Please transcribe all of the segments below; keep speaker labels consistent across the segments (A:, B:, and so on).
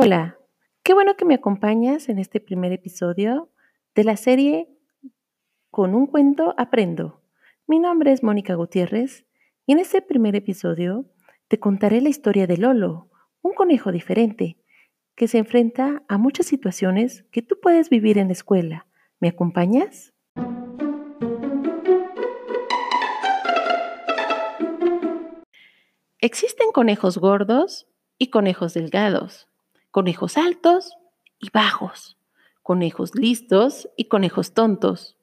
A: Hola, qué bueno que me acompañas en este primer episodio de la serie Con un cuento aprendo. Mi nombre es Mónica Gutiérrez y en este primer episodio te contaré la historia de Lolo, un conejo diferente que se enfrenta a muchas situaciones que tú puedes vivir en la escuela. ¿Me acompañas? Existen conejos gordos y conejos delgados, conejos altos y bajos, conejos listos y conejos tontos,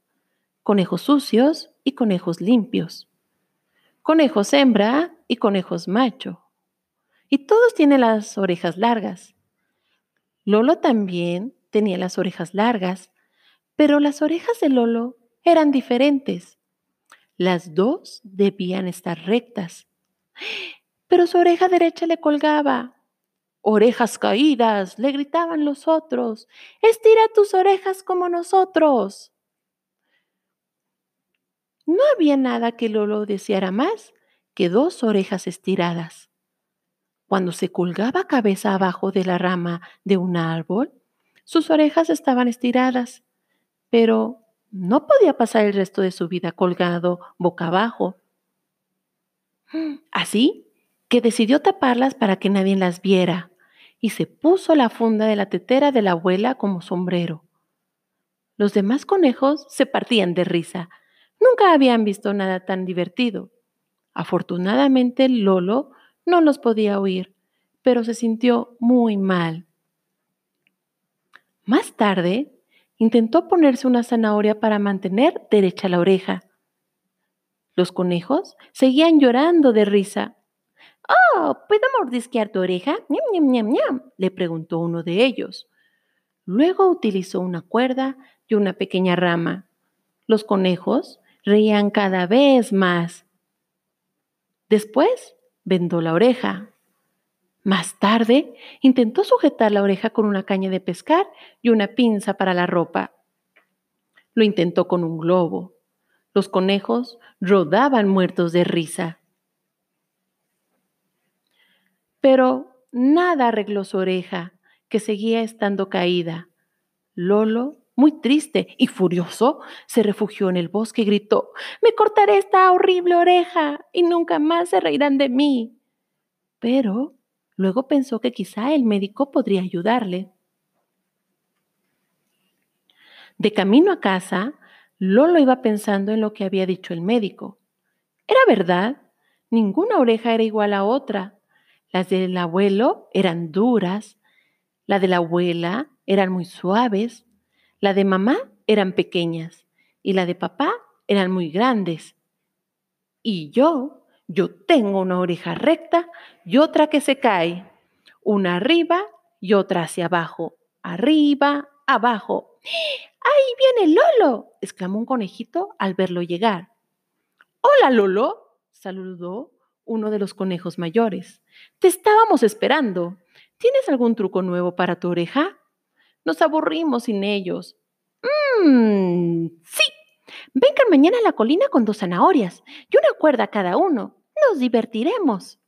A: conejos sucios y conejos limpios, conejos hembra y conejos macho. Y todos tienen las orejas largas. Lolo también tenía las orejas largas, pero las orejas de Lolo eran diferentes. Las dos debían estar rectas pero su oreja derecha le colgaba. Orejas caídas, le gritaban los otros. Estira tus orejas como nosotros. No había nada que Lolo deseara más que dos orejas estiradas. Cuando se colgaba cabeza abajo de la rama de un árbol, sus orejas estaban estiradas, pero no podía pasar el resto de su vida colgado boca abajo. Así que decidió taparlas para que nadie las viera, y se puso la funda de la tetera de la abuela como sombrero. Los demás conejos se partían de risa. Nunca habían visto nada tan divertido. Afortunadamente Lolo no los podía oír, pero se sintió muy mal. Más tarde, intentó ponerse una zanahoria para mantener derecha la oreja. Los conejos seguían llorando de risa Oh, ¿puedo mordisquear tu oreja? ¡Niam, niam, niam, le preguntó uno de ellos. Luego utilizó una cuerda y una pequeña rama. Los conejos reían cada vez más. Después vendó la oreja. Más tarde intentó sujetar la oreja con una caña de pescar y una pinza para la ropa. Lo intentó con un globo. Los conejos rodaban muertos de risa. Pero nada arregló su oreja, que seguía estando caída. Lolo, muy triste y furioso, se refugió en el bosque y gritó, Me cortaré esta horrible oreja y nunca más se reirán de mí. Pero luego pensó que quizá el médico podría ayudarle. De camino a casa, Lolo iba pensando en lo que había dicho el médico. Era verdad, ninguna oreja era igual a otra. Las del abuelo eran duras, la de la abuela eran muy suaves, la de mamá eran pequeñas y la de papá eran muy grandes. Y yo, yo tengo una oreja recta y otra que se cae, una arriba y otra hacia abajo, arriba, abajo. ¡Ahí viene Lolo! exclamó un conejito al verlo llegar. Hola, Lolo, saludó uno de los conejos mayores. Te estábamos esperando. ¿Tienes algún truco nuevo para tu oreja? Nos aburrimos sin ellos. Mmm, sí. Vengan mañana a la colina con dos zanahorias y una cuerda cada uno. Nos divertiremos.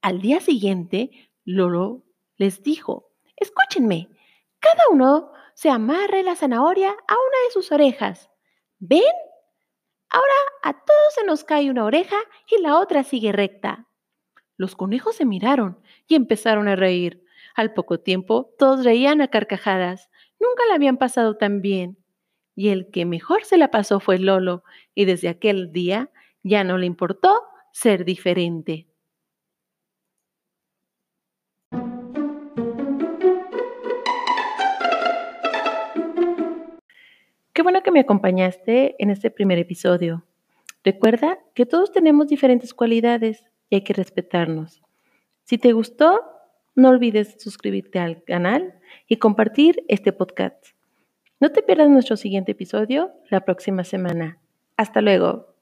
A: Al día siguiente, Lolo les dijo, escúchenme, cada uno se amarre la zanahoria a una de sus orejas. ¿Ven? Ahora a todos se nos cae una oreja y la otra sigue recta. Los conejos se miraron y empezaron a reír. Al poco tiempo, todos reían a carcajadas. Nunca la habían pasado tan bien. Y el que mejor se la pasó fue Lolo, y desde aquel día ya no le importó ser diferente. Bueno que me acompañaste en este primer episodio. Recuerda que todos tenemos diferentes cualidades y hay que respetarnos. Si te gustó, no olvides suscribirte al canal y compartir este podcast. No te pierdas nuestro siguiente episodio la próxima semana. Hasta luego.